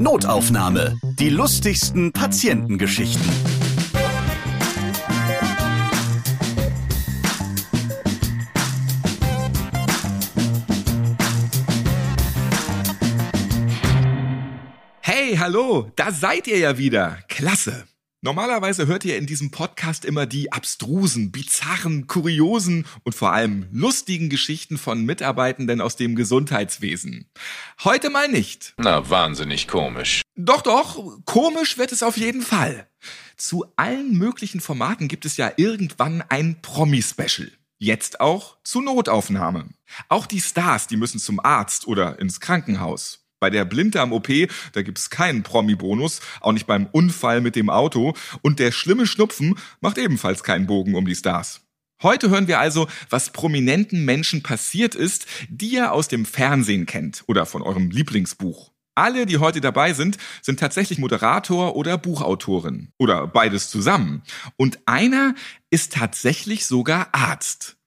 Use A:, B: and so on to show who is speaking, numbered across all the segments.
A: Notaufnahme. Die lustigsten Patientengeschichten.
B: Hey, hallo, da seid ihr ja wieder. Klasse. Normalerweise hört ihr in diesem Podcast immer die abstrusen, bizarren, kuriosen und vor allem lustigen Geschichten von Mitarbeitenden aus dem Gesundheitswesen. Heute mal nicht.
C: Na, wahnsinnig komisch.
B: Doch, doch, komisch wird es auf jeden Fall. Zu allen möglichen Formaten gibt es ja irgendwann ein Promi-Special. Jetzt auch zu Notaufnahme. Auch die Stars, die müssen zum Arzt oder ins Krankenhaus. Bei der Blinddarm-OP, da gibt's keinen Promi-Bonus, auch nicht beim Unfall mit dem Auto. Und der schlimme Schnupfen macht ebenfalls keinen Bogen um die Stars. Heute hören wir also, was prominenten Menschen passiert ist, die ihr aus dem Fernsehen kennt oder von eurem Lieblingsbuch. Alle, die heute dabei sind, sind tatsächlich Moderator oder Buchautorin oder beides zusammen. Und einer ist tatsächlich sogar Arzt.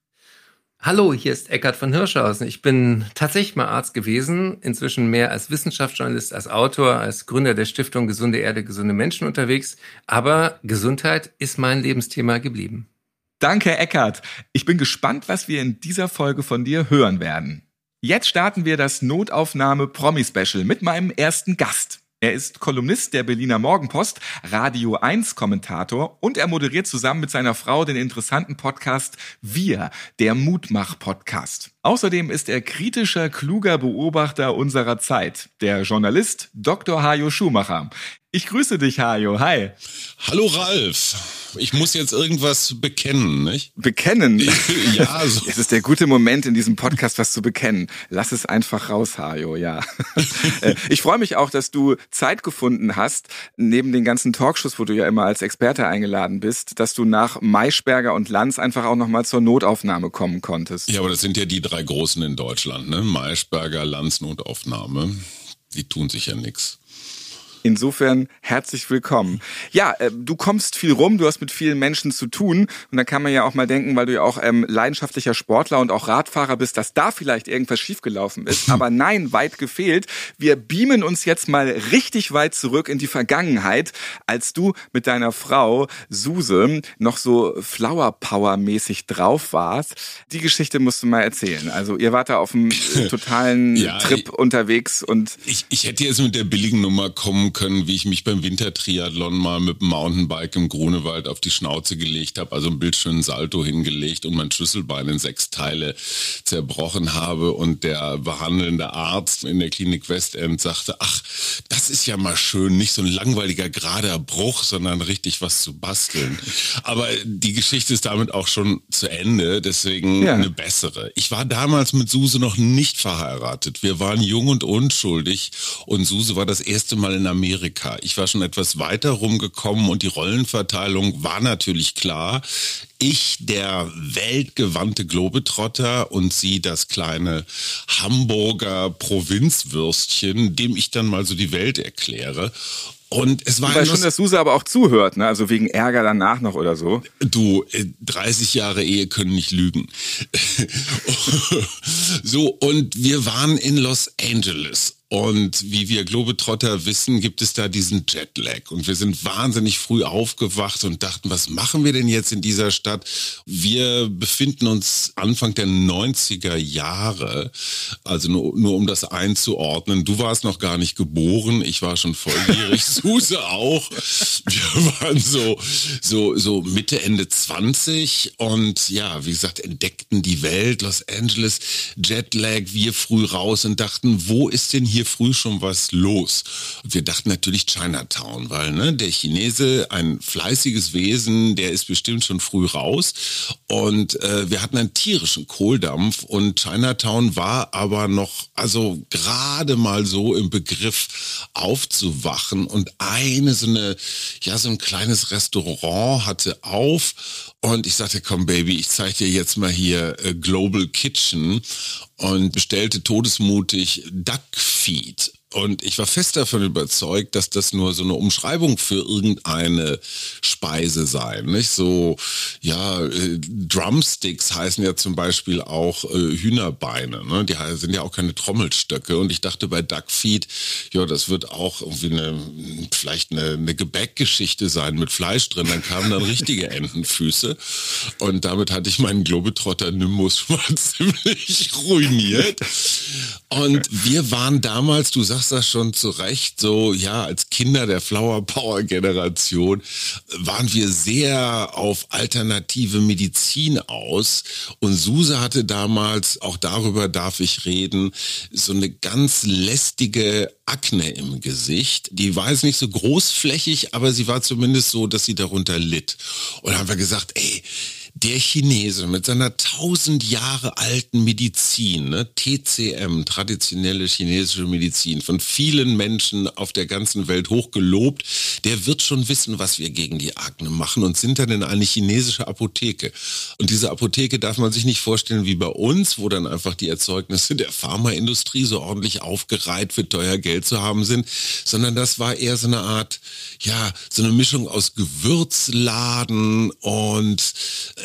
D: Hallo, hier ist Eckhard von Hirschhausen. Ich bin tatsächlich mal Arzt gewesen, inzwischen mehr als Wissenschaftsjournalist, als Autor, als Gründer der Stiftung Gesunde Erde, gesunde Menschen unterwegs. Aber Gesundheit ist mein Lebensthema geblieben.
B: Danke, Eckhard. Ich bin gespannt, was wir in dieser Folge von dir hören werden. Jetzt starten wir das Notaufnahme Promi Special mit meinem ersten Gast. Er ist Kolumnist der Berliner Morgenpost, Radio 1 Kommentator und er moderiert zusammen mit seiner Frau den interessanten Podcast Wir, der Mutmach Podcast. Außerdem ist er kritischer, kluger Beobachter unserer Zeit, der Journalist Dr. Hajo Schumacher. Ich grüße dich, Hajo. Hi.
E: Hallo, Ralf. Ich muss jetzt irgendwas bekennen, nicht?
B: Bekennen?
E: ja. So.
B: Es ist der gute Moment in diesem Podcast, was zu bekennen. Lass es einfach raus, Hajo, ja. Äh, ich freue mich auch, dass du Zeit gefunden hast, neben den ganzen Talkshows, wo du ja immer als Experte eingeladen bist, dass du nach Maischberger und Lanz einfach auch nochmal zur Notaufnahme kommen konntest.
E: Ja, aber das sind ja die drei Großen in Deutschland, ne? Maischberger, Lanz, Notaufnahme. Die tun sich ja nix.
B: Insofern herzlich willkommen. Ja, äh, du kommst viel rum, du hast mit vielen Menschen zu tun und da kann man ja auch mal denken, weil du ja auch ähm, leidenschaftlicher Sportler und auch Radfahrer bist, dass da vielleicht irgendwas schiefgelaufen ist. Aber nein, weit gefehlt. Wir beamen uns jetzt mal richtig weit zurück in die Vergangenheit, als du mit deiner Frau Suse noch so Flower Power mäßig drauf warst. Die Geschichte musst du mal erzählen. Also ihr wart da auf einem totalen ja, Trip ich, unterwegs und
E: ich, ich hätte jetzt mit der billigen Nummer kommen können, wie ich mich beim Wintertriathlon mal mit dem Mountainbike im Grunewald auf die Schnauze gelegt habe, also einen bildschönen Salto hingelegt und mein Schlüsselbein in sechs Teile zerbrochen habe und der behandelnde Arzt in der Klinik Westend sagte, ach, das ist ja mal schön, nicht so ein langweiliger gerader Bruch, sondern richtig was zu basteln. Aber die Geschichte ist damit auch schon zu Ende, deswegen ja. eine bessere. Ich war damals mit Suse noch nicht verheiratet. Wir waren jung und unschuldig und Suse war das erste Mal in Amerika Amerika. Ich war schon etwas weiter rumgekommen und die Rollenverteilung war natürlich klar. Ich, der weltgewandte Globetrotter und sie, das kleine Hamburger Provinzwürstchen, dem ich dann mal so die Welt erkläre. Und es war
B: weiß schon, dass Suse aber auch zuhört, ne? Also wegen Ärger danach noch oder so.
E: Du, 30 äh, Jahre Ehe können nicht lügen. so, und wir waren in Los Angeles und wie wir Globetrotter wissen, gibt es da diesen Jetlag. Und wir sind wahnsinnig früh aufgewacht und dachten, was machen wir denn jetzt in dieser Stadt? Wir befinden uns Anfang der 90er Jahre. Also nur, nur um das einzuordnen. Du warst noch gar nicht geboren. Ich war schon volljährig. Suse auch. Wir waren so, so, so Mitte, Ende 20. Und ja, wie gesagt, entdeckten die Welt, Los Angeles, Jetlag, wir früh raus und dachten, wo ist denn hier hier früh schon was los. Und wir dachten natürlich Chinatown, weil ne, der Chinese, ein fleißiges Wesen, der ist bestimmt schon früh raus. Und äh, wir hatten einen tierischen Kohldampf und Chinatown war aber noch, also gerade mal so im Begriff aufzuwachen. Und eine so eine, ja, so ein kleines Restaurant hatte auf und ich sagte, komm Baby, ich zeige dir jetzt mal hier äh, Global Kitchen und bestellte todesmutig Duck Feed. Und ich war fest davon überzeugt, dass das nur so eine Umschreibung für irgendeine Speise sei. Nicht so, ja, äh, Drumsticks heißen ja zum Beispiel auch äh, Hühnerbeine. Ne? Die sind ja auch keine Trommelstöcke. Und ich dachte bei Duckfeed, ja, das wird auch irgendwie eine, vielleicht eine, eine Gebäckgeschichte sein mit Fleisch drin. Dann kamen dann richtige Entenfüße. Und damit hatte ich meinen Globetrotter-Nimbus schon mal ziemlich ruiniert. Und wir waren damals, du sagst das schon zu Recht, so, ja, als Kinder der Flower Power Generation waren wir sehr auf alternative Medizin aus. Und Suse hatte damals, auch darüber darf ich reden, so eine ganz lästige Akne im Gesicht. Die war jetzt nicht so großflächig, aber sie war zumindest so, dass sie darunter litt. Und haben wir gesagt, ey, der Chinese mit seiner tausend Jahre alten Medizin, ne, TCM, traditionelle chinesische Medizin, von vielen Menschen auf der ganzen Welt hochgelobt, der wird schon wissen, was wir gegen die Akne machen und sind dann in eine chinesische Apotheke. Und diese Apotheke darf man sich nicht vorstellen wie bei uns, wo dann einfach die Erzeugnisse der Pharmaindustrie so ordentlich aufgereiht für teuer Geld zu haben sind, sondern das war eher so eine Art, ja, so eine Mischung aus Gewürzladen und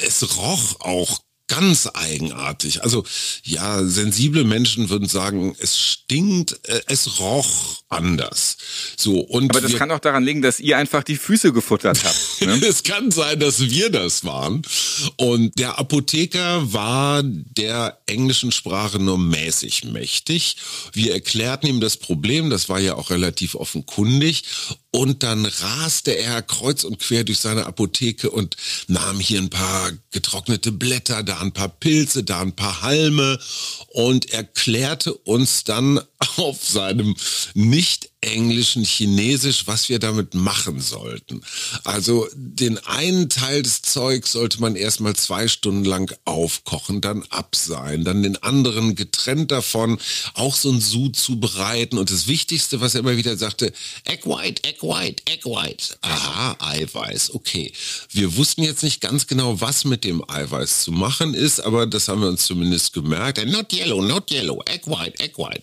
E: es roch auch ganz eigenartig. Also ja, sensible Menschen würden sagen, es stinkt, äh, es roch anders. So und
B: aber das wir, kann auch daran liegen, dass ihr einfach die Füße gefuttert habt.
E: Ne? es kann sein, dass wir das waren. Und der Apotheker war der englischen Sprache nur mäßig mächtig. Wir erklärten ihm das Problem, das war ja auch relativ offenkundig. Und dann raste er kreuz und quer durch seine Apotheke und nahm hier ein paar getrocknete Blätter, da ein paar Pilze, da ein paar Halme. Und erklärte uns dann auf seinem nicht englischen Chinesisch, was wir damit machen sollten. Also den einen Teil des Zeugs sollte man erstmal zwei Stunden lang aufkochen, dann abseihen, dann den anderen getrennt davon auch so ein Sud zubereiten und das Wichtigste, was er immer wieder sagte, Egg White, Egg White, Egg White. Aha, Eiweiß, okay. Wir wussten jetzt nicht ganz genau, was mit dem Eiweiß zu machen ist, aber das haben wir uns zumindest gemerkt. Not yellow, not yellow, Egg White, Egg White.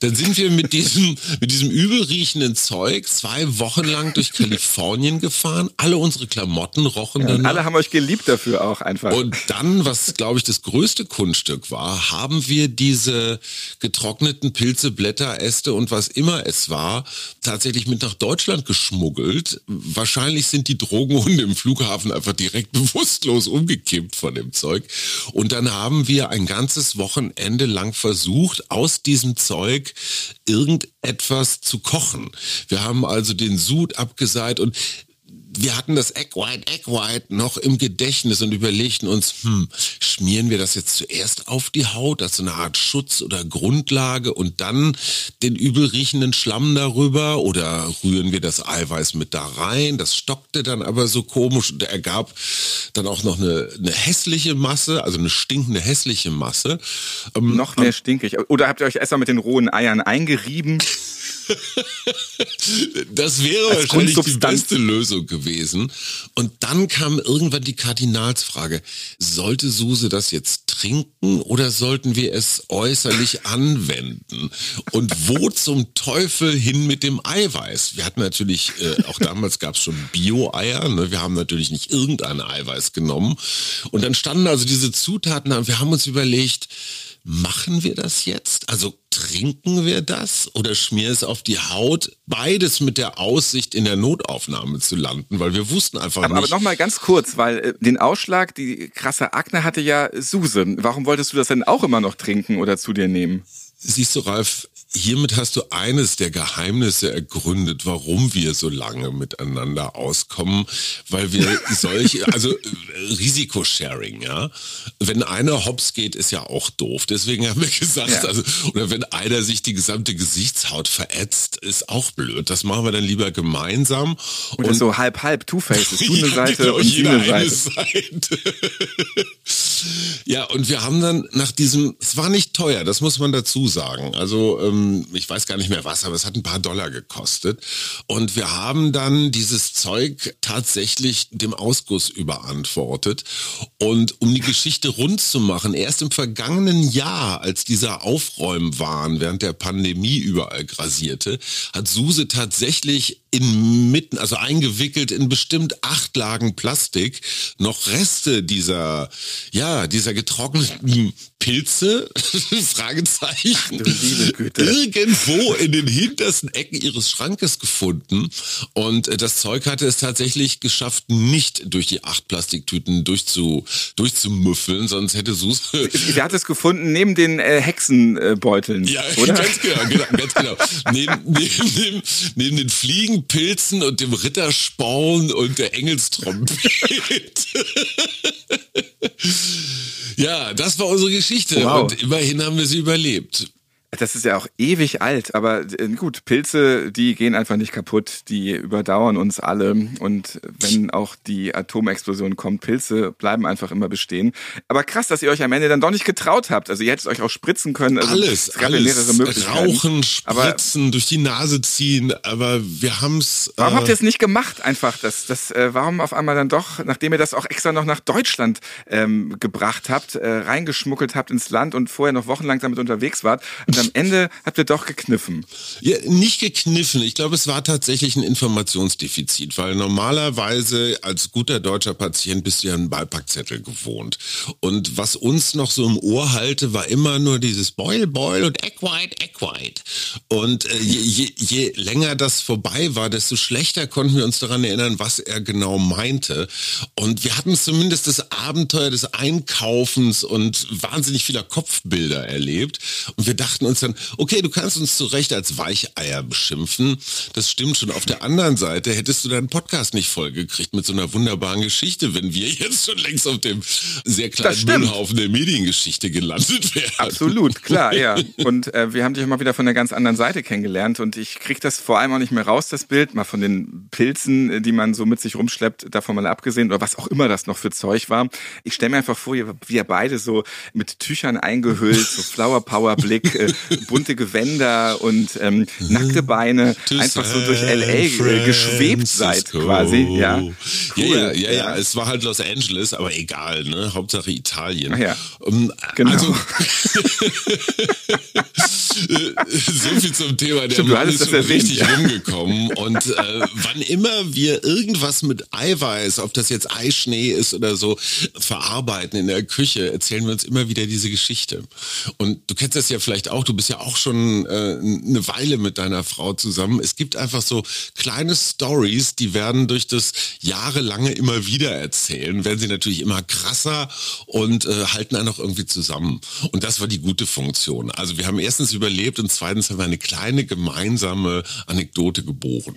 E: Dann sind wir mit diesem, mit diesem übel riechenden Zeug zwei Wochen lang durch Kalifornien gefahren. Alle unsere Klamotten rochen
B: ja,
E: danach.
B: Alle haben euch geliebt dafür auch einfach.
E: Und dann, was glaube ich das größte Kunststück war, haben wir diese getrockneten Pilze, Blätter, Äste und was immer es war, tatsächlich mit nach Deutschland geschmuggelt. Wahrscheinlich sind die Drogenhunde im Flughafen einfach direkt bewusstlos umgekippt von dem Zeug. Und dann haben wir ein ganzes Wochenende lang versucht, aus diesem Zeug irgendetwas zu kochen. Wir haben also den Sud abgeseit und wir hatten das Egg White, Egg White noch im Gedächtnis und überlegten uns, hm, schmieren wir das jetzt zuerst auf die Haut als eine Art Schutz oder Grundlage und dann den übel riechenden Schlamm darüber oder rühren wir das Eiweiß mit da rein? Das stockte dann aber so komisch und ergab dann auch noch eine, eine hässliche Masse, also eine stinkende hässliche Masse.
B: Ähm, noch mehr stinkig. Oder habt ihr euch erstmal mit den rohen Eiern eingerieben?
E: das wäre Als wahrscheinlich die beste Lösung gewesen. Und dann kam irgendwann die Kardinalsfrage, sollte Suse das jetzt trinken oder sollten wir es äußerlich anwenden? Und wo zum Teufel hin mit dem Eiweiß? Wir hatten natürlich, äh, auch damals gab es schon Bio-Eier, ne? wir haben natürlich nicht irgendein Eiweiß genommen. Und dann standen also diese Zutaten und wir haben uns überlegt, machen wir das jetzt? Also trinken wir das oder schmier es auf die Haut? Beides mit der Aussicht, in der Notaufnahme zu landen, weil wir wussten einfach
B: aber,
E: nicht.
B: Aber nochmal ganz kurz, weil äh, den Ausschlag, die krasse Akne hatte ja Suse. Warum wolltest du das denn auch immer noch trinken oder zu dir nehmen?
E: Siehst du, Ralf, hiermit hast du eines der Geheimnisse ergründet, warum wir so lange miteinander auskommen, weil wir solche, also äh, Risikosharing, ja. Wenn einer hops geht, ist ja auch doof. Deswegen haben wir gesagt, ja. also, oder wenn einer sich die gesamte Gesichtshaut verätzt, ist auch blöd. Das machen wir dann lieber gemeinsam.
B: Und, und so halb halb Two Faces, du eine ja, Seite genau, und sie eine Seite. Seite.
E: Ja, und wir haben dann nach diesem, es war nicht teuer, das muss man dazu sagen. Also ähm, ich weiß gar nicht mehr was, aber es hat ein paar Dollar gekostet. Und wir haben dann dieses Zeug tatsächlich dem Ausguss überantwortet. Und um die Geschichte rund zu machen, erst im vergangenen Jahr, als dieser Aufräumwahn während der Pandemie überall grasierte, hat Suse tatsächlich inmitten, also eingewickelt in bestimmt acht Lagen Plastik, noch Reste dieser, ja, dieser getrockneten Pilze, Fragezeichen, irgendwo in den hintersten Ecken ihres Schrankes gefunden. Und äh, das Zeug hatte es tatsächlich geschafft, nicht durch die acht Plastiktüten durchzu, durchzumüffeln, sonst hätte Sus.
B: Sie hat es gefunden neben den äh, Hexenbeuteln,
E: ja,
B: oder?
E: ganz genau, genau, ganz genau. neben, neben, neben, neben den Fliegenpilzen und dem Rittersporn und der Engelstrompete. Ja, das war unsere Geschichte
B: Wow.
E: und immerhin haben wir sie überlebt.
B: Das ist ja auch ewig alt, aber äh, gut, Pilze, die gehen einfach nicht kaputt, die überdauern uns alle und wenn auch die Atomexplosion kommt, Pilze bleiben einfach immer bestehen. Aber krass, dass ihr euch am Ende dann doch nicht getraut habt. Also ihr hättet euch auch spritzen können. Also
E: Alles,
B: es gab ja
E: alles.
B: mehrere Möglichkeiten.
E: Rauchen,
B: Aber
E: spritzen, durch die Nase ziehen, aber wir haben's.
B: Warum
E: äh,
B: habt ihr es nicht gemacht einfach? Das, das, äh, warum auf einmal dann doch, nachdem ihr das auch extra noch nach Deutschland ähm, gebracht habt, äh, reingeschmuggelt habt ins Land und vorher noch wochenlang damit unterwegs wart am Ende habt ihr doch gekniffen.
E: Ja, nicht gekniffen. Ich glaube, es war tatsächlich ein Informationsdefizit, weil normalerweise als guter deutscher Patient bist du ja einen Beipackzettel gewohnt. Und was uns noch so im Ohr halte, war immer nur dieses Boil, Boil und Egg White, Egg White. Und äh, je, je, je länger das vorbei war, desto schlechter konnten wir uns daran erinnern, was er genau meinte. Und wir hatten zumindest das Abenteuer des Einkaufens und wahnsinnig vieler Kopfbilder erlebt. Und wir dachten uns dann, okay, du kannst uns zu Recht als Weicheier beschimpfen. Das stimmt schon. Auf der anderen Seite hättest du deinen Podcast nicht vollgekriegt mit so einer wunderbaren Geschichte, wenn wir jetzt schon längst auf dem sehr kleinen. Müllhaufen der Mediengeschichte gelandet wären.
B: Absolut, klar, ja. Und äh, wir haben dich auch mal wieder von der ganz anderen Seite kennengelernt und ich krieg das vor allem auch nicht mehr raus, das Bild, mal von den Pilzen, äh, die man so mit sich rumschleppt, davon mal abgesehen oder was auch immer das noch für Zeug war. Ich stelle mir einfach vor, ihr beide so mit Tüchern eingehüllt, so Flower Power Blick, äh, bunte Gewänder und ähm, nackte Beine, einfach so durch LA geschwebt seid quasi, ja.
E: Ja,
B: Cool,
E: ja, ja, ja, es war halt Los Angeles, aber egal, ne? Hauptsache Italien.
B: Ach ja.
E: Ähm,
B: Genau.
E: Also, so viel zum Thema, der
B: Stimmt,
E: Mann ist schon richtig
B: ja.
E: rumgekommen. Und äh, wann immer wir irgendwas mit Eiweiß, ob das jetzt Eischnee ist oder so, verarbeiten in der Küche, erzählen wir uns immer wieder diese Geschichte. Und du kennst das ja vielleicht auch, du bist ja auch schon äh, eine Weile mit deiner Frau zusammen. Es gibt einfach so kleine Stories, die werden durch das jahrelange immer wieder erzählen, werden sie natürlich immer krasser und äh, halten einen auch irgendwie zusammen. Und das war die gute Funktion. Also wir haben erstens überlebt und zweitens haben wir eine kleine gemeinsame Anekdote geboren.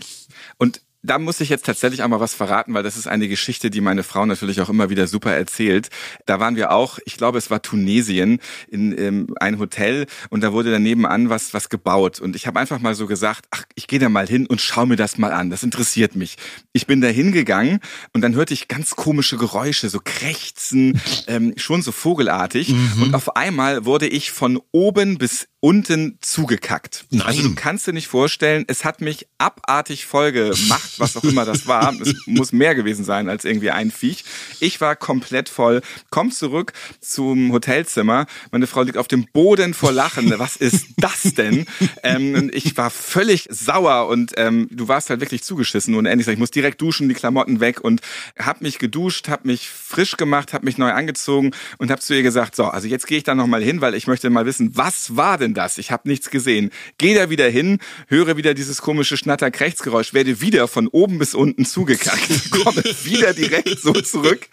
B: Und da muss ich jetzt tatsächlich auch mal was verraten, weil das ist eine Geschichte, die meine Frau natürlich auch immer wieder super erzählt. Da waren wir auch, ich glaube, es war Tunesien, in ähm, ein Hotel und da wurde daneben an was was gebaut und ich habe einfach mal so gesagt, ach, ich gehe da mal hin und schau mir das mal an. Das interessiert mich. Ich bin da hingegangen und dann hörte ich ganz komische Geräusche, so Krächzen, ähm, schon so vogelartig und auf einmal wurde ich von oben bis unten zugekackt.
E: Nein.
B: Also du kannst dir nicht vorstellen, es hat mich abartig voll gemacht, was auch immer das war. Es muss mehr gewesen sein als irgendwie ein Viech. Ich war komplett voll. Komm zurück zum Hotelzimmer. Meine Frau liegt auf dem Boden vor Lachen. Was ist das denn? Ähm, ich war völlig sauer und ähm, du warst halt wirklich zugeschissen. Und endlich sag ich, muss direkt duschen, die Klamotten weg und hab mich geduscht, hab mich frisch gemacht, hab mich neu angezogen und hab zu ihr gesagt, so, also jetzt gehe ich da noch mal hin, weil ich möchte mal wissen, was war denn das? Ich habe nichts gesehen. Geh da wieder hin, höre wieder dieses komische Schnatter-Krechtsgeräusch, werde wieder von oben bis unten zugekackt, komme wieder direkt so zurück.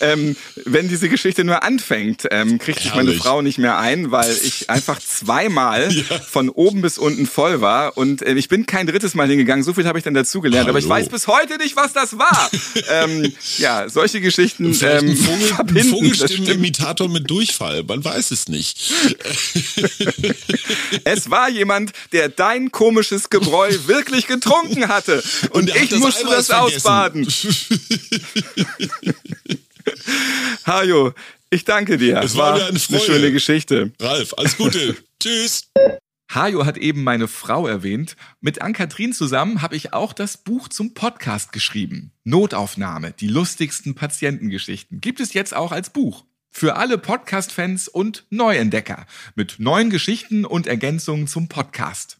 B: Ähm, wenn diese Geschichte nur anfängt, ähm, kriegt sich meine. Frau nicht mehr ein, weil ich einfach zweimal von oben bis unten voll war und äh, ich bin kein drittes Mal hingegangen. So viel habe ich dann dazugelernt, aber ich weiß bis heute nicht, was das war. ähm, ja, solche Geschichten
E: Vielleicht
B: ähm,
E: ein, Vogel, ein. Vogelstimmenimitator mit Durchfall, man weiß es nicht.
B: Es war jemand, der dein komisches Gebräu wirklich getrunken hatte. Und,
E: hat
B: ich
E: das
B: musste
E: Eiweiß
B: das
E: vergessen.
B: ausbaden. Hajo, Ich danke dir.
E: Es war
B: war
E: eine
B: eine schöne Geschichte.
E: Ralf, alles Gute. Tschüss.
B: Hajo hat eben meine Frau erwähnt. Mit Ann-Kathrin zusammen habe ich auch das Buch zum Podcast geschrieben. Notaufnahme, die lustigsten Patientengeschichten. Gibt es jetzt auch als Buch. Für alle Podcast-Fans und Neuentdecker. Mit neuen Geschichten und Ergänzungen zum Podcast.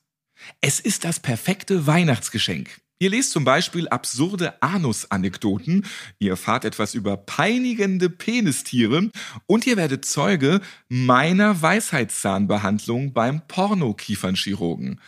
B: Es ist das perfekte Weihnachtsgeschenk. Ihr lest zum Beispiel absurde Anus-Anekdoten, ihr erfahrt etwas über peinigende Penistiere und ihr werdet Zeuge meiner Weisheitszahnbehandlung beim Pornokiefernchirurgen.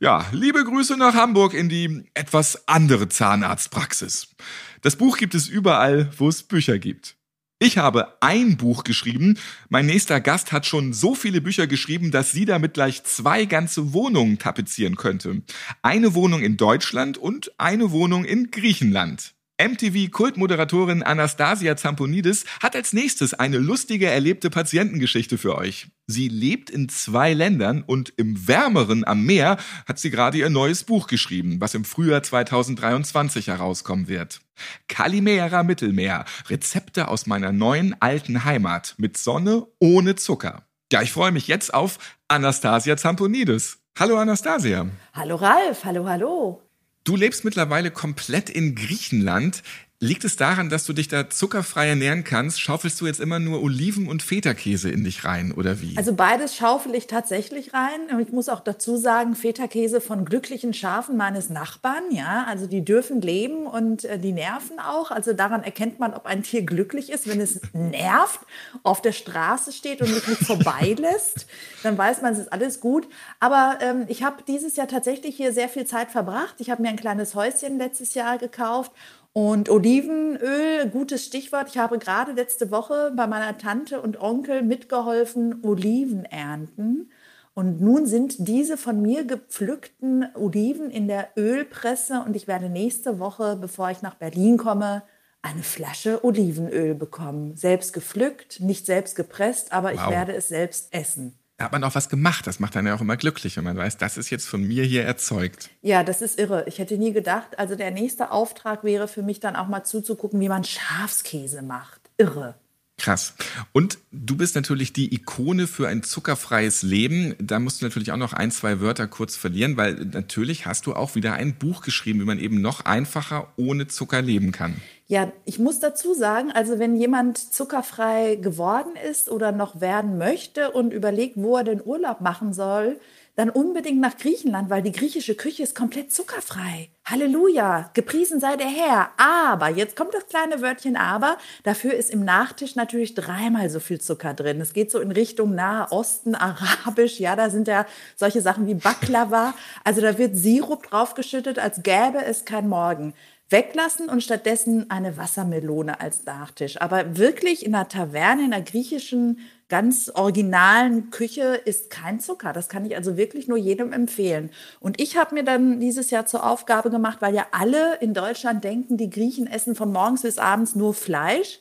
B: Ja, liebe Grüße nach Hamburg in die etwas andere Zahnarztpraxis. Das Buch gibt es überall, wo es Bücher gibt. Ich habe ein Buch geschrieben. Mein nächster Gast hat schon so viele Bücher geschrieben, dass sie damit gleich zwei ganze Wohnungen tapezieren könnte. Eine Wohnung in Deutschland und eine Wohnung in Griechenland. MTV-Kultmoderatorin Anastasia Zamponidis hat als nächstes eine lustige erlebte Patientengeschichte für euch. Sie lebt in zwei Ländern und im wärmeren am Meer hat sie gerade ihr neues Buch geschrieben, was im Frühjahr 2023 herauskommen wird. Kalimera Mittelmeer. Rezepte aus meiner neuen alten Heimat mit Sonne ohne Zucker. Ja, ich freue mich jetzt auf Anastasia Zamponidis. Hallo Anastasia.
F: Hallo Ralf, hallo, hallo.
B: Du lebst mittlerweile komplett in Griechenland. Liegt es daran, dass du dich da zuckerfrei ernähren kannst? Schaufelst du jetzt immer nur Oliven und Feta-Käse in dich rein oder wie?
F: Also beides schaufel ich tatsächlich rein. Und ich muss auch dazu sagen, Feta-Käse von glücklichen Schafen meines Nachbarn. Ja, also die dürfen leben und äh, die nerven auch. Also daran erkennt man, ob ein Tier glücklich ist, wenn es nervt, auf der Straße steht und mich nicht vorbeilässt. Dann weiß man, es ist alles gut. Aber ähm, ich habe dieses Jahr tatsächlich hier sehr viel Zeit verbracht. Ich habe mir ein kleines Häuschen letztes Jahr gekauft und Olivenöl, gutes Stichwort. Ich habe gerade letzte Woche bei meiner Tante und Onkel mitgeholfen, Oliven ernten. Und nun sind diese von mir gepflückten Oliven in der Ölpresse und ich werde nächste Woche, bevor ich nach Berlin komme, eine Flasche Olivenöl bekommen. Selbst gepflückt, nicht selbst gepresst, aber ich
B: Wow.
F: werde es selbst essen.
B: Da hat man auch was gemacht. Das macht dann ja auch immer glücklich, wenn man weiß, das ist jetzt von mir hier erzeugt.
F: Ja, das ist irre. Ich hätte nie gedacht, also der nächste Auftrag wäre für mich dann auch mal zuzugucken, wie man Schafskäse macht. Irre.
B: Krass. Und du bist natürlich die Ikone für ein zuckerfreies Leben. Da musst du natürlich auch noch ein, zwei Wörter kurz verlieren, weil natürlich hast du auch wieder ein Buch geschrieben, wie man eben noch einfacher ohne Zucker leben kann.
F: Ja, ich muss dazu sagen, also wenn jemand zuckerfrei geworden ist oder noch werden möchte und überlegt, wo er den Urlaub machen soll, dann unbedingt nach Griechenland, weil die griechische Küche ist komplett zuckerfrei. Halleluja, gepriesen sei der Herr. Aber, jetzt kommt das kleine Wörtchen aber, dafür ist im Nachtisch natürlich dreimal so viel Zucker drin. Es geht so in Richtung Nahe Osten, Arabisch, ja, da sind ja solche Sachen wie Baklava. Also da wird Sirup draufgeschüttet, als gäbe es kein Morgen weglassen und stattdessen eine Wassermelone als Nachtisch. Aber wirklich in einer Taverne, in einer griechischen, ganz originalen Küche ist kein Zucker. Das kann ich also wirklich nur jedem empfehlen. Und ich habe mir dann dieses Jahr zur Aufgabe gemacht, weil ja alle in Deutschland denken, die Griechen essen von morgens bis abends nur Fleisch.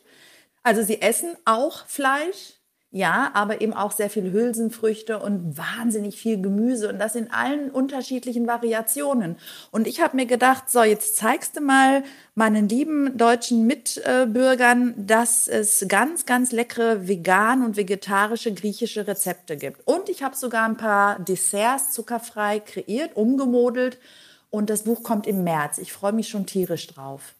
F: Also sie essen auch Fleisch, ja, aber eben auch sehr viel Hülsenfrüchte und wahnsinnig viel Gemüse und das in allen unterschiedlichen Variationen. Und ich habe mir gedacht, so, jetzt zeigst du mal meinen lieben deutschen Mitbürgern, dass es ganz, ganz leckere vegan und vegetarische griechische Rezepte gibt. Und ich habe sogar ein paar Desserts zuckerfrei kreiert, umgemodelt und das Buch kommt im März. Ich freue mich schon tierisch drauf.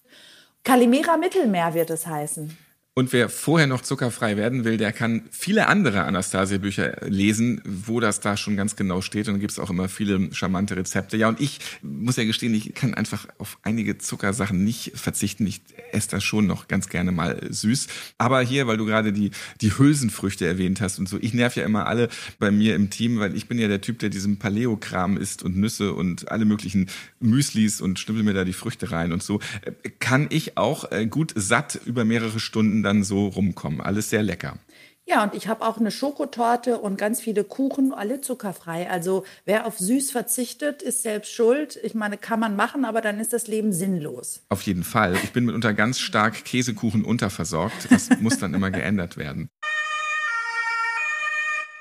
F: Kalimera Mittelmeer wird es heißen.
B: Und wer vorher noch zuckerfrei werden will, der kann viele andere Anastasia-Bücher lesen, wo das da schon ganz genau steht. Und gibt es auch immer viele charmante Rezepte. Ja, und ich muss ja gestehen, ich kann einfach auf einige Zuckersachen nicht verzichten. Ich esse das schon noch ganz gerne mal süß. Aber hier, weil du gerade die, die Hülsenfrüchte erwähnt hast und so, ich nerv ja immer alle bei mir im Team, weil ich bin ja der Typ, der diesen Paleo-Kram isst und Nüsse und alle möglichen Müslis und schnippel mir da die Früchte rein und so. Kann ich auch äh, gut satt über mehrere Stunden dann so rumkommen. Alles sehr lecker.
F: Ja, und ich habe auch eine Schokotorte und ganz viele Kuchen, alle zuckerfrei. Also wer auf süß verzichtet, ist selbst schuld. Ich meine, kann man machen, aber dann ist das Leben sinnlos.
B: Auf jeden Fall. Ich bin mitunter ganz stark Käsekuchen unterversorgt. Das muss dann immer geändert werden.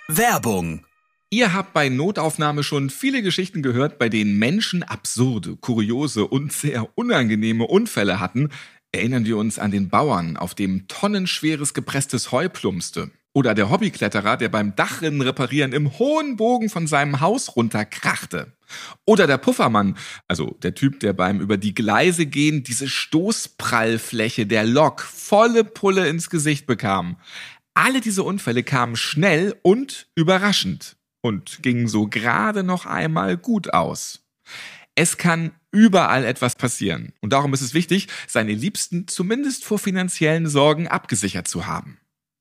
A: Werbung.
B: Ihr habt bei Notaufnahme schon viele Geschichten gehört, bei denen Menschen absurde, kuriose und sehr unangenehme Unfälle hatten. Erinnern wir uns an den Bauern, auf dem tonnenschweres gepresstes Heu plumpste. Oder der Hobbykletterer, der beim Dachrinnen reparieren im hohen Bogen von seinem Haus runterkrachte. Oder der Puffermann, also der Typ, der beim über die Gleise gehen diese Stoßprallfläche der Lok volle Pulle ins Gesicht bekam. Alle diese Unfälle kamen schnell und überraschend und gingen so gerade noch einmal gut aus. Es kann überall etwas passieren. Und darum ist es wichtig, seine Liebsten zumindest vor finanziellen Sorgen abgesichert zu haben.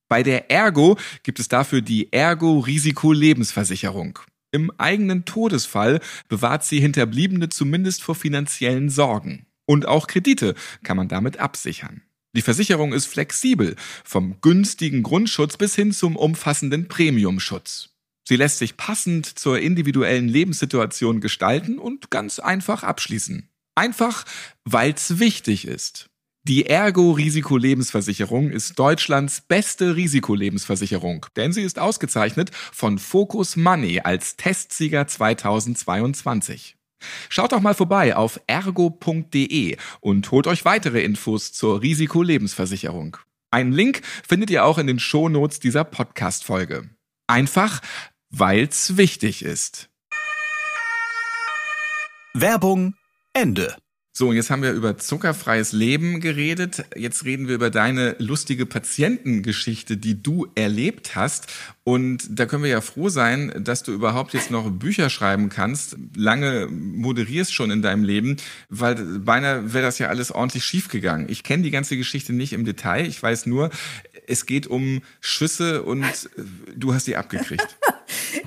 B: Bei der Ergo gibt es dafür die Ergo Risiko Lebensversicherung. Im eigenen Todesfall bewahrt sie Hinterbliebene zumindest vor finanziellen Sorgen. Und auch Kredite kann man damit absichern. Die Versicherung ist flexibel, vom günstigen Grundschutz bis hin zum umfassenden Premiumschutz. Sie lässt sich passend zur individuellen Lebenssituation gestalten und ganz einfach abschließen. Einfach, weil's wichtig ist. Die Ergo Risikolebensversicherung ist Deutschlands beste Risikolebensversicherung, denn sie ist ausgezeichnet von Focus Money als Testsieger 2022. Schaut doch mal vorbei auf ergo.de und holt euch weitere Infos zur Risikolebensversicherung. Einen Link findet ihr auch in den Shownotes dieser Podcast-Folge. Einfach, weil's wichtig ist.
A: Werbung Ende.
B: So, und jetzt haben wir über zuckerfreies Leben geredet. Jetzt reden wir über deine lustige Patientengeschichte, die du erlebt hast. Und da können wir ja froh sein, dass du überhaupt jetzt noch Bücher schreiben kannst. Lange moderierst schon in deinem Leben, weil beinahe wäre das ja alles ordentlich schiefgegangen. Ich kenne die ganze Geschichte nicht im Detail. Ich weiß nur, es geht um Schüsse und du hast sie abgekriegt.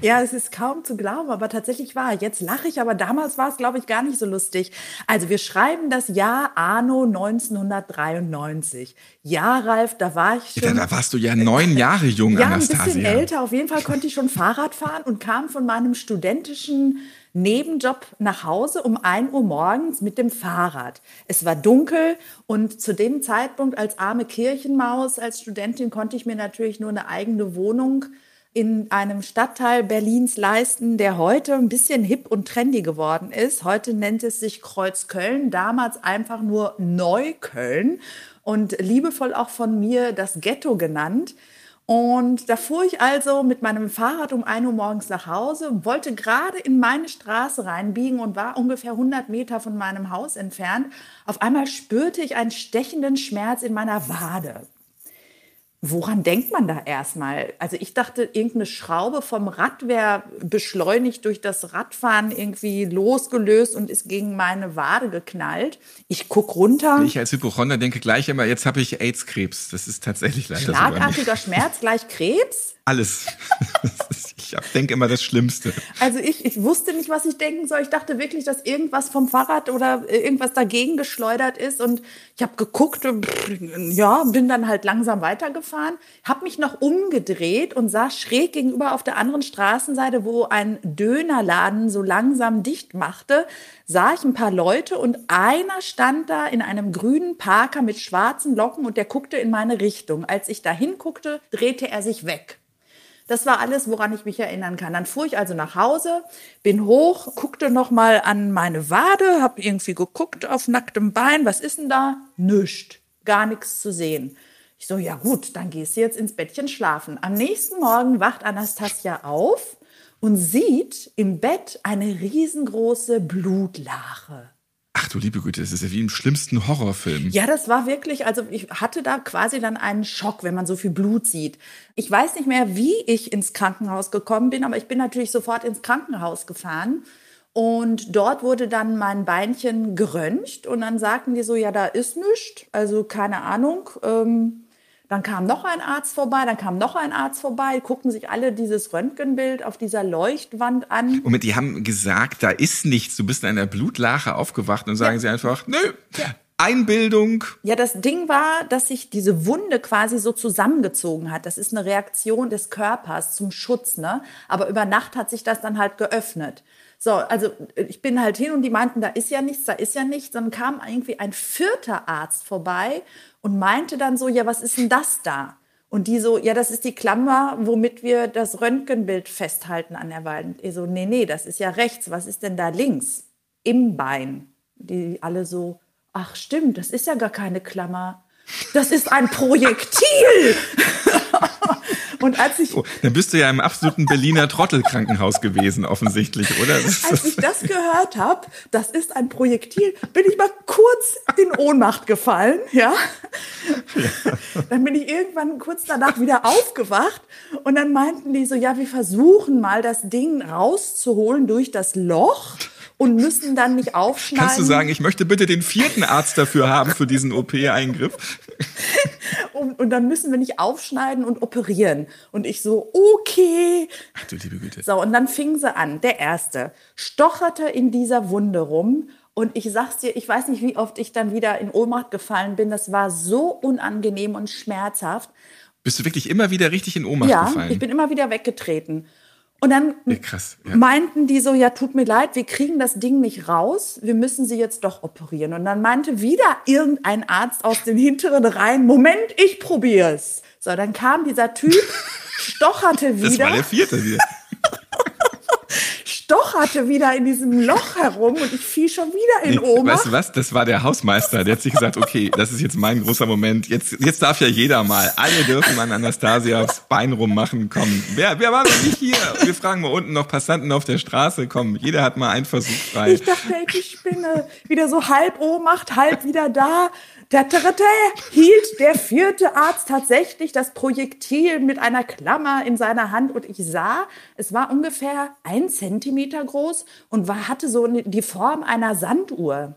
F: Ja, es ist kaum zu glauben, aber tatsächlich war. Jetzt lache ich, aber damals war es, glaube ich, gar nicht so lustig. Also wir schreiben das Jahr Anno 1993. Ja, Ralf, da war ich schon.
B: Ja, da warst du ja neun Jahre jung,
F: ja, ein
B: Anastasia.
F: bisschen älter. Auf jeden Fall konnte ich schon Fahrrad fahren und kam von meinem studentischen Nebenjob nach Hause um 1 Uhr morgens mit dem Fahrrad. Es war dunkel und zu dem Zeitpunkt als arme Kirchenmaus, als Studentin konnte ich mir natürlich nur eine eigene Wohnung in einem Stadtteil Berlins leisten, der heute ein bisschen hip und trendy geworden ist. Heute nennt es sich Kreuzköln, damals einfach nur Neukölln und liebevoll auch von mir das Ghetto genannt. Und da fuhr ich also mit meinem Fahrrad um 1 Uhr morgens nach Hause, wollte gerade in meine Straße reinbiegen und war ungefähr 100 Meter von meinem Haus entfernt. Auf einmal spürte ich einen stechenden Schmerz in meiner Wade. Woran denkt man da erstmal? Also ich dachte, irgendeine Schraube vom Rad wäre beschleunigt durch das Radfahren irgendwie losgelöst und ist gegen meine Wade geknallt. Ich guck runter.
B: Ich als Hypochonder denke gleich immer, jetzt habe ich AIDS-Krebs. Das ist tatsächlich leider so.
F: Schlagartiger Schmerz gleich Krebs?
B: Alles. ich denke immer das Schlimmste.
F: Also ich, ich wusste nicht, was ich denken soll. Ich dachte wirklich, dass irgendwas vom Fahrrad oder irgendwas dagegen geschleudert ist. Und ich habe geguckt, ja, bin dann halt langsam weitergefahren, habe mich noch umgedreht und sah schräg gegenüber auf der anderen Straßenseite, wo ein Dönerladen so langsam dicht machte, sah ich ein paar Leute und einer stand da in einem grünen Parker mit schwarzen Locken und der guckte in meine Richtung. Als ich da hinguckte, drehte er sich weg. Das war alles, woran ich mich erinnern kann. Dann fuhr ich also nach Hause, bin hoch, guckte noch mal an meine Wade, habe irgendwie geguckt auf nacktem Bein, was ist denn da? Nüscht, gar nichts zu sehen. Ich so, ja gut, dann gehst du jetzt ins Bettchen schlafen. Am nächsten Morgen wacht Anastasia auf und sieht im Bett eine riesengroße Blutlache.
B: Ach du liebe Güte, das ist ja wie im schlimmsten Horrorfilm.
F: Ja, das war wirklich, also ich hatte da quasi dann einen Schock, wenn man so viel Blut sieht. Ich weiß nicht mehr, wie ich ins Krankenhaus gekommen bin, aber ich bin natürlich sofort ins Krankenhaus gefahren. Und dort wurde dann mein Beinchen geröntgt und dann sagten die so, ja, da ist nichts, also keine Ahnung. Ähm, dann kam noch ein Arzt vorbei, dann kam noch ein Arzt vorbei, guckten sich alle dieses Röntgenbild auf dieser Leuchtwand an.
B: Und die haben gesagt, da ist nichts, du bist in einer Blutlache aufgewacht und sagen ja. sie einfach, nö, ja. Einbildung.
F: Ja, das Ding war, dass sich diese Wunde quasi so zusammengezogen hat. Das ist eine Reaktion des Körpers zum Schutz, ne? Aber über Nacht hat sich das dann halt geöffnet. So, also ich bin halt hin und die meinten, da ist ja nichts, da ist ja nichts. Dann kam irgendwie ein vierter Arzt vorbei und meinte dann so, ja, was ist denn das da? Und die so, ja, das ist die Klammer, womit wir das Röntgenbild festhalten an der Wand. Ich so, nee, nee, das ist ja rechts. Was ist denn da links? Im Bein. Die alle so, ach stimmt, das ist ja gar keine Klammer. Das ist ein Projektil. Und als ich,
B: Oh, dann bist du ja im absoluten Berliner Trottelkrankenhaus gewesen, offensichtlich, oder?
F: Als ich das gehört habe, das ist ein Projektil, bin ich mal kurz in Ohnmacht gefallen, ja. Dann bin ich irgendwann kurz danach wieder aufgewacht und dann meinten die so, ja, wir versuchen mal das Ding rauszuholen durch das Loch und müssen dann nicht aufschneiden.
B: Kannst du sagen, ich möchte bitte den vierten Arzt dafür haben für diesen OP-Eingriff?
F: und, und dann müssen wir nicht aufschneiden und operieren. Und ich so, okay.
B: Ach du liebe Güte.
F: So, und dann fing sie an. Der erste stocherte in dieser Wunde rum. Und ich sag's dir, ich weiß nicht, wie oft ich dann wieder in Ohnmacht gefallen bin. Das war so unangenehm und schmerzhaft.
B: Bist du wirklich immer wieder richtig in Ohnmacht
F: ja,
B: gefallen?
F: ich bin immer wieder weggetreten. Und dann
B: Ja, krass, ja.
F: meinten die so, ja, tut mir leid, wir kriegen das Ding nicht raus, wir müssen sie jetzt doch operieren. Und dann meinte wieder irgendein Arzt aus den hinteren Reihen, Moment, ich probier's. So, dann kam dieser Typ, stocherte
B: das war
F: wieder,
B: der vierte wieder.
F: Stocherte wieder in diesem Loch herum und ich fiel schon wieder in Ohnmacht.
B: Weißt du was? Das war der Hausmeister. Der hat sich gesagt, okay, das ist jetzt mein großer Moment. Jetzt, jetzt darf ja jeder mal. Alle dürfen an Anastasias Bein rummachen. Komm, wer, wer war noch nicht hier? Wir fragen mal unten noch Passanten auf der Straße. Komm, jeder hat mal einen Versuch frei.
F: Ich dachte, ich spinne. Wieder so halb Ohnmacht, halb wieder da. Der Dritte hielt der vierte Arzt tatsächlich das Projektil mit einer Klammer in seiner Hand und ich sah, es war ungefähr ein Zentimeter groß und war, hatte so die Form einer Sanduhr.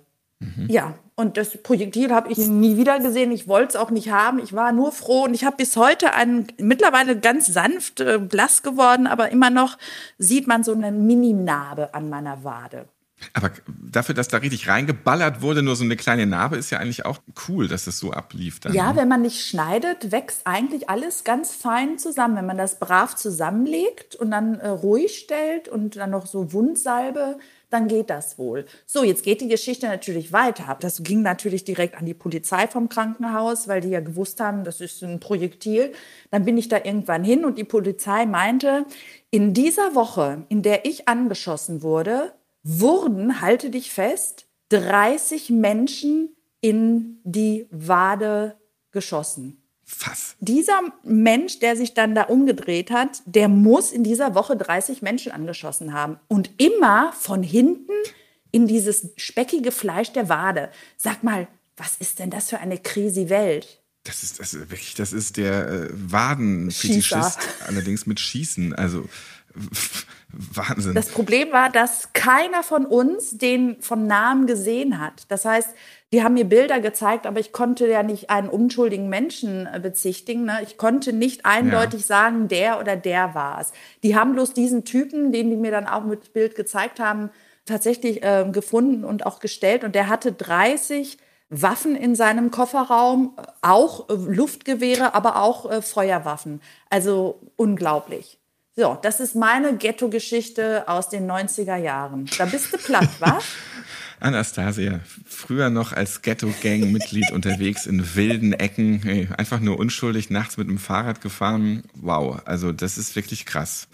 F: Ja, und das Projektil habe ich nie wieder gesehen. Ich wollte es auch nicht haben. Ich war nur froh und ich habe bis heute einen mittlerweile ganz sanft äh, blass geworden, aber immer noch sieht man so eine Mini-Narbe an meiner Wade.
B: Aber dafür, dass da richtig reingeballert wurde, nur so eine kleine Narbe, ist ja eigentlich auch cool, dass es so ablief. Dann,
F: Ja,
B: ne?
F: wenn man nicht schneidet, wächst eigentlich alles ganz fein zusammen. Wenn man das brav zusammenlegt und dann äh, ruhig stellt und dann noch so Wundsalbe, dann geht das wohl. So, jetzt geht die Geschichte natürlich weiter. Das ging natürlich direkt an die Polizei vom Krankenhaus, weil die ja gewusst haben, das ist ein Projektil. Dann bin ich da irgendwann hin und die Polizei meinte, in dieser Woche, in der ich angeschossen wurde, wurden, halte dich fest, 30 Menschen in die Wade geschossen.
B: Fass.
F: Dieser Mensch, der sich dann da umgedreht hat, der muss in dieser Woche 30 Menschen angeschossen haben. Und immer von hinten in dieses speckige Fleisch der Wade. Sag mal, was ist denn das für eine crazy Welt?
B: Das ist, das ist wirklich, das ist der äh, Wadenfetischist, allerdings mit Schießen. Also Wahnsinn.
F: Das Problem war, dass keiner von uns den von Namen gesehen hat. Das heißt, die haben mir Bilder gezeigt, aber ich konnte ja nicht einen unschuldigen Menschen äh, bezichtigen. Ne? Ich konnte nicht eindeutig sagen, der oder der war es. Die haben bloß diesen Typen, den die mir dann auch mit Bild gezeigt haben, tatsächlich äh, gefunden und auch gestellt. Und der hatte 30 Waffen in seinem Kofferraum, äh, auch äh, Luftgewehre, aber auch äh, Feuerwaffen. Also unglaublich. So, das ist meine Ghetto-Geschichte aus den 90er Jahren. Da bist du platt, wa?
B: Anastasia, früher noch als Ghetto-Gang-Mitglied unterwegs in wilden Ecken, hey, einfach nur unschuldig nachts mit dem Fahrrad gefahren. Wow, also das ist wirklich krass.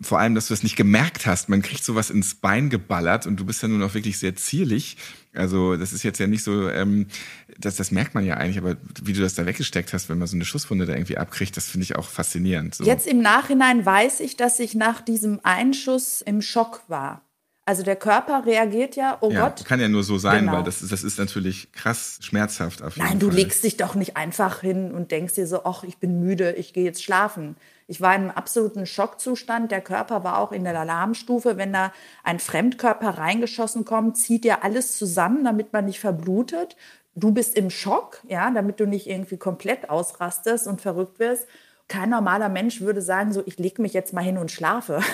B: Vor allem, dass du es nicht gemerkt hast. Man kriegt sowas ins Bein geballert und du bist ja nun auch wirklich sehr zierlich. Also das ist jetzt ja nicht so, ähm, das, das merkt man ja eigentlich, aber wie du das da weggesteckt hast, wenn man so eine Schusswunde da irgendwie abkriegt, das finde ich auch faszinierend. So.
F: Jetzt im Nachhinein weiß ich, dass ich nach diesem Einschuss im Schock war. Also der Körper reagiert ja, oh
B: ja,
F: Gott.
B: kann ja nur so sein,
F: Genau.
B: weil das, ist- das ist natürlich krass schmerzhaft auf jeden
F: Nein, du
B: Fall.
F: legst dich doch nicht einfach hin und denkst dir so, ach, ich bin müde, ich gehe jetzt schlafen. Ich war im absoluten Schockzustand. Der Körper war auch in der Alarmstufe. Wenn da ein Fremdkörper reingeschossen kommt, zieht ja alles zusammen, damit man nicht verblutet. Du bist im Schock, ja, damit du nicht irgendwie komplett ausrastest und verrückt wirst. Kein normaler Mensch würde sagen, so, ich lege mich jetzt mal hin und schlafe.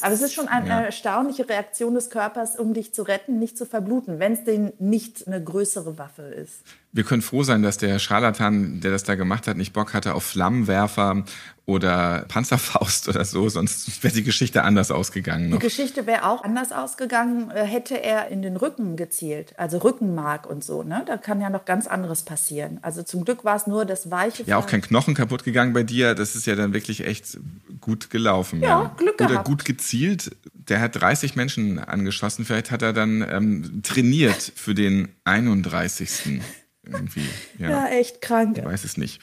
F: Aber es ist schon eine erstaunliche Reaktion des Körpers, um dich zu retten, nicht zu verbluten, wenn es denn nicht eine größere Waffe ist.
B: Wir können froh sein, dass der Scharlatan, der das da gemacht hat, nicht Bock hatte auf Flammenwerfer oder Panzerfaust oder so, sonst wäre die Geschichte anders ausgegangen.
F: Die
B: Noch.
F: Geschichte wäre auch anders ausgegangen, äh, hätte er in den Rücken gezielt, also Rückenmark und so. Ne? Da kann ja noch ganz anderes passieren. Also zum Glück war es nur das weiche.
B: Ja, auch kein. Knochen kaputt gegangen bei dir. Das ist ja dann wirklich echt gut gelaufen.
F: Ja, Glück
B: Oder
F: gehabt.
B: gut gezielt. der hat 30 Menschen angeschossen. Vielleicht hat er dann ähm, trainiert für den 31. Irgendwie. Ja,
F: Ja, echt krank.
B: ich weiß es nicht.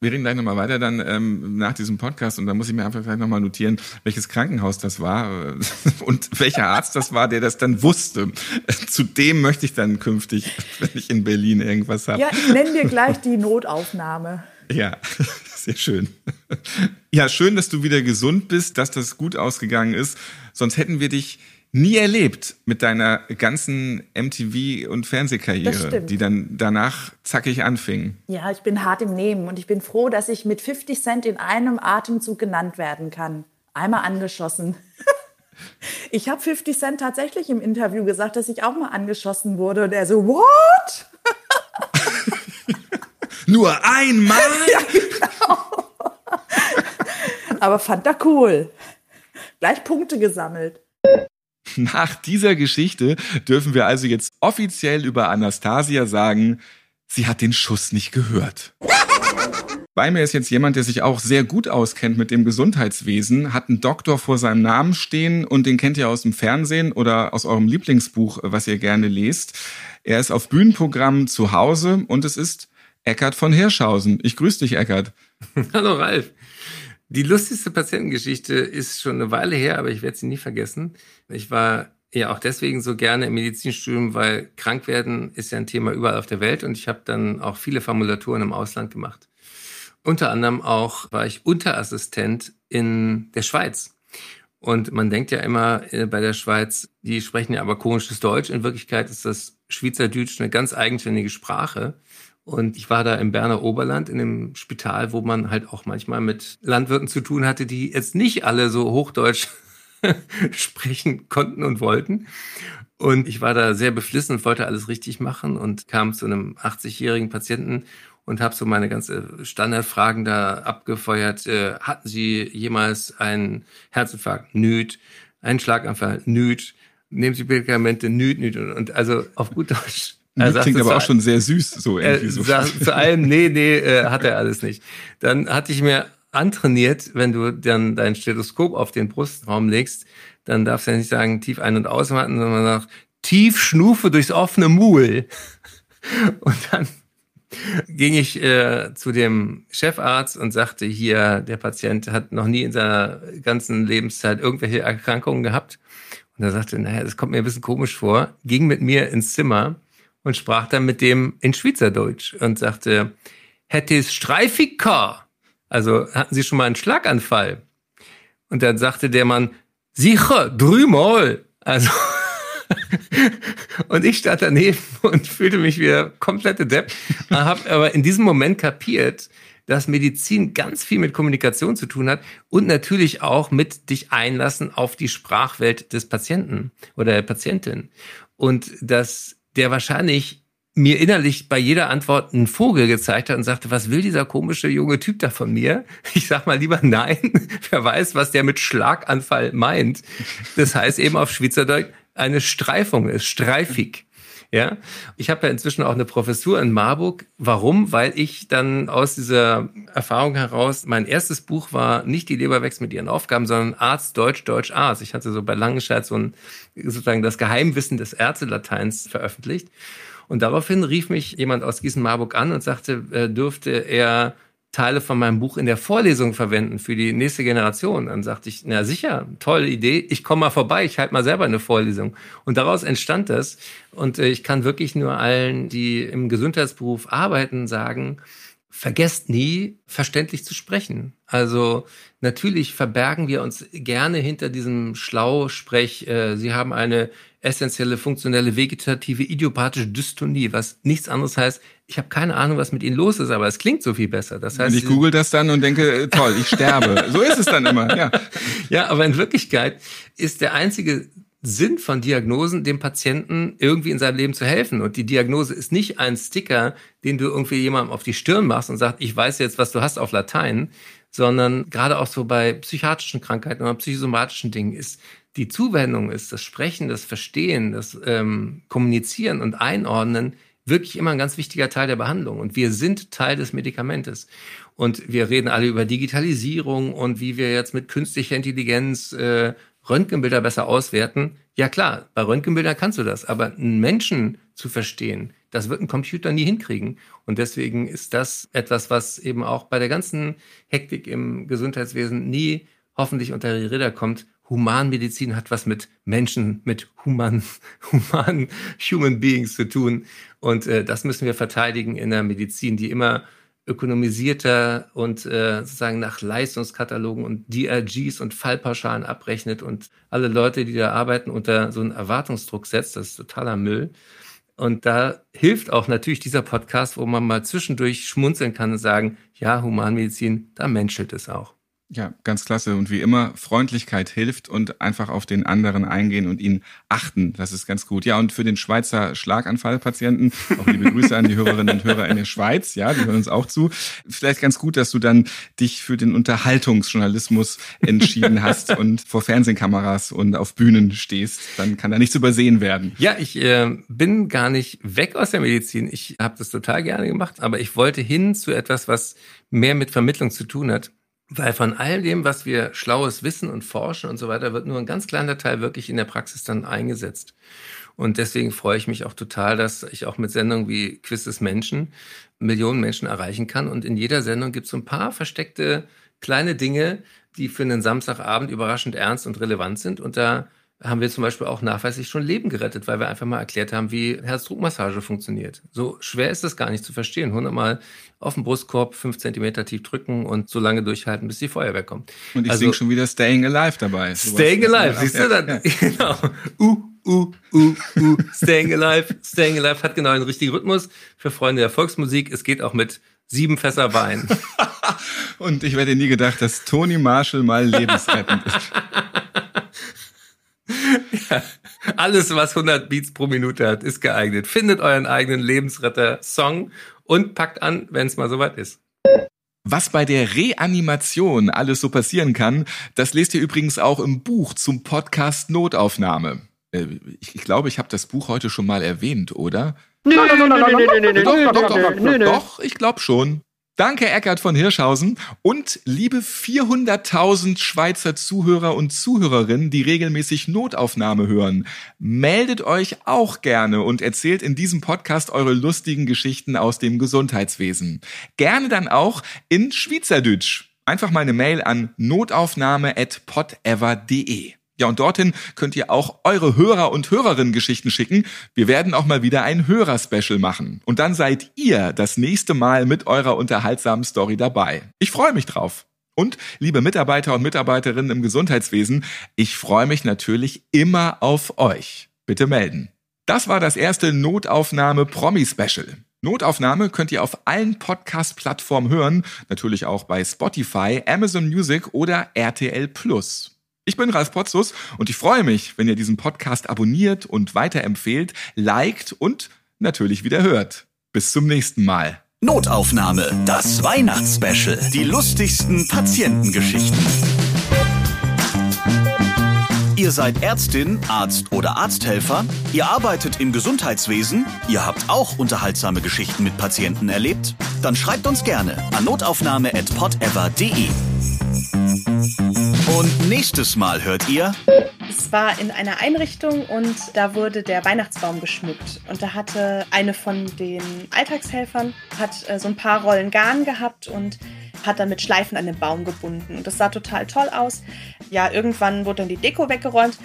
B: Wir reden gleich nochmal weiter dann ähm, nach diesem Podcast und da muss ich mir einfach vielleicht nochmal notieren, welches Krankenhaus das war äh, und welcher Arzt das war, der das dann wusste. Zu dem möchte ich dann künftig, wenn ich in Berlin irgendwas habe.
F: Ja, ich nenne dir gleich die Notaufnahme.
B: Ja, sehr schön. Ja, schön, dass du wieder gesund bist, dass das gut ausgegangen ist. Sonst hätten wir dich nie erlebt mit deiner ganzen MTV- und Fernsehkarriere, die dann danach zackig anfing.
F: Ja, ich bin hart im Nehmen und ich bin froh, dass ich mit 50 Cent in einem Atemzug genannt werden kann. Einmal angeschossen. Ich habe 50 Cent tatsächlich im Interview gesagt, dass ich auch mal angeschossen wurde. Und er so, what?
B: Nur einmal?
F: Aber fand er cool. Gleich Punkte gesammelt.
B: Nach dieser Geschichte dürfen wir also jetzt offiziell über Anastasia sagen, sie hat den Schuss nicht gehört. Bei mir ist jetzt jemand, der sich auch sehr gut auskennt mit dem Gesundheitswesen, hat einen Doktor vor seinem Namen stehen und den kennt ihr aus dem Fernsehen oder aus eurem Lieblingsbuch, was ihr gerne lest. Er ist auf Bühnenprogrammen zu Hause und es ist Eckart von Hirschhausen. Ich grüße dich, Eckart.
D: Hallo Ralf. Die lustigste Patientengeschichte ist schon eine Weile her, aber ich werde sie nie vergessen. Ich war ja auch deswegen so gerne im Medizinstudium, weil krank werden ist ja ein Thema überall auf der Welt und ich habe dann auch viele Formulaturen im Ausland gemacht. Unter anderem auch war ich Unterassistent in der Schweiz. Und man denkt ja immer äh, bei der Schweiz, die sprechen ja aber komisches Deutsch. In Wirklichkeit ist das Schweizerdeutsch eine ganz eigenständige Sprache. Und ich war da im Berner Oberland in einem Spital, wo man halt auch manchmal mit Landwirten zu tun hatte, die jetzt nicht alle so Hochdeutsch sprechen konnten und wollten. Und ich war da sehr beflissen und wollte alles richtig machen und kam zu einem 80-jährigen Patienten und habe so meine ganze Standardfragen da abgefeuert. Äh, hatten Sie jemals einen Herzinfarkt? Nüt. Einen Schlaganfall? Nüt. Nehmen Sie Medikamente? Nüt, nüt. Und, und also auf gut Deutsch.
B: Das klingt aber auch schon sehr süß, so
D: er
B: irgendwie so.
D: sagt zu allem, nee, nee, äh, hat er alles nicht. Dann hatte ich mir antrainiert, wenn du dann dein Stethoskop auf den Brustraum legst, dann darfst du ja nicht sagen, tief ein- und ausatmen, sondern nach tief Schnufe durchs offene Muhl. Und dann ging ich äh, zu dem Chefarzt und sagte, hier, der Patient hat noch nie in seiner ganzen Lebenszeit irgendwelche Erkrankungen gehabt. Und er sagte, naja, das kommt mir ein bisschen komisch vor, ging mit mir ins Zimmer und sprach dann mit dem in Schweizerdeutsch und sagte, hätte es Streifika? Also hatten Sie schon mal einen Schlaganfall? Und dann sagte der Mann, sicher, dreimal. Also und ich stand daneben und fühlte mich wieder komplette Depp. Habe aber in diesem Moment kapiert, dass Medizin ganz viel mit Kommunikation zu tun hat und natürlich auch mit dich einlassen auf die Sprachwelt des Patienten oder der Patientin. Und dass der wahrscheinlich mir innerlich bei jeder Antwort einen Vogel gezeigt hat und sagte, was will dieser komische junge Typ da von mir? Ich sag mal lieber nein. Wer weiß, was der mit Schlaganfall meint. Das heißt eben auf Schweizerdeutsch eine Streifung ist, streifig. Ja, ich habe ja inzwischen auch eine Professur in Marburg. Warum? Weil ich dann aus dieser Erfahrung heraus, mein erstes Buch war nicht die Leber wächst mit ihren Aufgaben, sondern Arzt, Deutsch, Deutsch, Arzt. Ich hatte so bei Langenscheid so ein, sozusagen das Geheimwissen des Ärztelateins veröffentlicht. Und daraufhin rief mich jemand aus Gießen-Marburg an und sagte, äh, dürfte er Teile von meinem Buch in der Vorlesung verwenden für die nächste Generation. Dann sagte ich, na sicher, tolle Idee, ich komme mal vorbei, ich halte mal selber eine Vorlesung. Und daraus entstand das. Und äh, ich kann wirklich nur allen, die im Gesundheitsberuf arbeiten, sagen, vergesst nie, verständlich zu sprechen. Also natürlich verbergen wir uns gerne hinter diesem Schlausprech, äh, Sie haben eine essentielle, funktionelle, vegetative, idiopathische Dystonie, was nichts anderes heißt, ich habe keine Ahnung, was mit Ihnen los ist, aber es klingt so viel besser. Das heißt,
B: Und ich google das dann und denke, äh, toll, ich sterbe. so ist es dann immer, ja.
D: ja, aber in Wirklichkeit ist der einzige Sinn von Diagnosen, dem Patienten irgendwie in seinem Leben zu helfen. Und die Diagnose ist nicht ein Sticker, den du irgendwie jemandem auf die Stirn machst und sagst, ich weiß jetzt, was du hast auf Latein, sondern gerade auch so bei psychiatrischen Krankheiten oder psychosomatischen Dingen ist die Zuwendung, ist das Sprechen, das Verstehen, das ähm, Kommunizieren und Einordnen wirklich immer ein ganz wichtiger Teil der Behandlung. Und wir sind Teil des Medikamentes. Und wir reden alle über Digitalisierung und wie wir jetzt mit künstlicher Intelligenz äh, Röntgenbilder besser auswerten. Ja klar, bei Röntgenbildern kannst du das, aber einen Menschen zu verstehen, das wird ein Computer nie hinkriegen. Und deswegen ist das etwas, was eben auch bei der ganzen Hektik im Gesundheitswesen nie hoffentlich unter die Räder kommt. Humanmedizin hat was mit Menschen, mit human, human Human Beings zu tun. Und äh, das müssen wir verteidigen in der Medizin, die immer ökonomisierter und äh, sozusagen nach Leistungskatalogen und DRGs und Fallpauschalen abrechnet und alle Leute, die da arbeiten, unter so einen Erwartungsdruck setzt. Das ist totaler Müll. Und da hilft auch natürlich dieser Podcast, wo man mal zwischendurch schmunzeln kann und sagen, ja, Humanmedizin, da menschelt es auch.
B: Ja, ganz klasse. Und wie immer, Freundlichkeit hilft und einfach auf den anderen eingehen und ihn achten. Das ist ganz gut. Ja, und für den Schweizer Schlaganfallpatienten, auch liebe Grüße an die Hörerinnen und Hörer in der Schweiz. Ja, die hören uns auch zu. Vielleicht ganz gut, dass du dann dich für den Unterhaltungsjournalismus entschieden hast und vor Fernsehkameras und auf Bühnen stehst. Dann kann da nichts übersehen werden.
D: Ja, ich äh, bin gar nicht weg aus der Medizin. Ich habe das total gerne gemacht, aber ich wollte hin zu etwas, was mehr mit Vermittlung zu tun hat. Weil von all dem, was wir Schlaues wissen und forschen und so weiter, wird nur ein ganz kleiner Teil wirklich in der Praxis dann eingesetzt. Und deswegen freue ich mich auch total, dass ich auch mit Sendungen wie Quiz des Menschen Millionen Menschen erreichen kann. Und in jeder Sendung gibt es so ein paar versteckte kleine Dinge, die für einen Samstagabend überraschend ernst und relevant sind. Und da haben wir zum Beispiel auch nachweislich schon Leben gerettet, weil wir einfach mal erklärt haben, wie Herzdruckmassage funktioniert. So schwer ist das gar nicht zu verstehen. Hundertmal auf den Brustkorb fünf Zentimeter tief drücken und so lange durchhalten, bis die Feuerwehr kommt.
B: Und ich also, singe schon wieder Staying Alive dabei.
D: Staying Alive, siehst du? Dann, ja. Genau. Uh, uh, uh, uh. Staying Alive. Staying Alive hat genau einen richtigen Rhythmus für Freunde der Volksmusik. Es geht auch mit sieben Fässer Wein.
B: und ich hätte nie gedacht, dass Tony Marshall mal lebensrettend ist.
D: Alles, was 100 Beats pro Minute hat, ist geeignet. Findet euren eigenen Lebensretter-Song und packt an, wenn es mal soweit ist.
B: Was bei der Reanimation alles so passieren kann, das lest ihr übrigens auch im Buch zum Podcast Notaufnahme. Äh, ich, ich glaube, ich habe das Buch heute schon mal erwähnt, oder? Doch, doch, doch, ich glaube schon. Danke, Eckart von Hirschhausen. Und liebe 400.000 Schweizer Zuhörer und Zuhörerinnen, die regelmäßig Notaufnahme hören, meldet euch auch gerne und erzählt in diesem Podcast eure lustigen Geschichten aus dem Gesundheitswesen. Gerne dann auch in Schweizerdeutsch. Einfach mal eine Mail an notaufnahme.podever.de. Ja, und dorthin könnt ihr auch eure Hörer und Hörerinnen Geschichten schicken. Wir werden auch mal wieder ein Hörerspecial machen. Und dann seid ihr das nächste Mal mit eurer unterhaltsamen Story dabei. Ich freue mich drauf. Und liebe Mitarbeiter und Mitarbeiterinnen im Gesundheitswesen, ich freue mich natürlich immer auf euch. Bitte melden. Das war das erste Notaufnahme Promi Special. Notaufnahme könnt ihr auf allen Podcast-Plattformen hören, natürlich auch bei Spotify, Amazon Music oder RTL Plus. Ich bin Ralf Potzus und ich freue mich, wenn ihr diesen Podcast abonniert und weiterempfehlt, liked und natürlich wieder hört. Bis zum nächsten Mal.
A: Notaufnahme, das Weihnachtsspecial. Die lustigsten Patientengeschichten. Ihr seid Ärztin, Arzt oder Arzthelfer? Ihr arbeitet im Gesundheitswesen? Ihr habt auch unterhaltsame Geschichten mit Patienten erlebt? Dann schreibt uns gerne an notaufnahme.podever.de. Und nächstes Mal hört ihr.
G: Es war in einer Einrichtung und da wurde der Weihnachtsbaum geschmückt. Und da hatte eine von den Alltagshelfern hat äh, so ein paar Rollen Garn gehabt und hat dann mit Schleifen an den Baum gebunden. Und das sah total toll aus. Ja, irgendwann wurde dann die Deko weggeräumt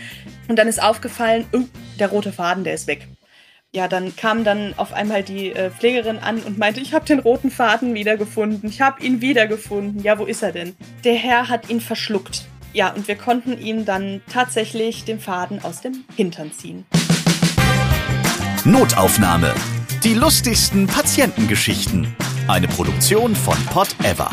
G: und dann ist aufgefallen, oh, der rote Faden, der ist weg ja, dann kam dann auf einmal die äh, Pflegerin an und meinte, ich habe den roten Faden wiedergefunden. Ich habe ihn wiedergefunden. Ja, wo ist er denn? Der Herr hat ihn verschluckt. Ja, und wir konnten ihm dann tatsächlich den Faden aus dem Hintern ziehen.
A: Notaufnahme. Die lustigsten Patientengeschichten. Eine Produktion von Pot Ever.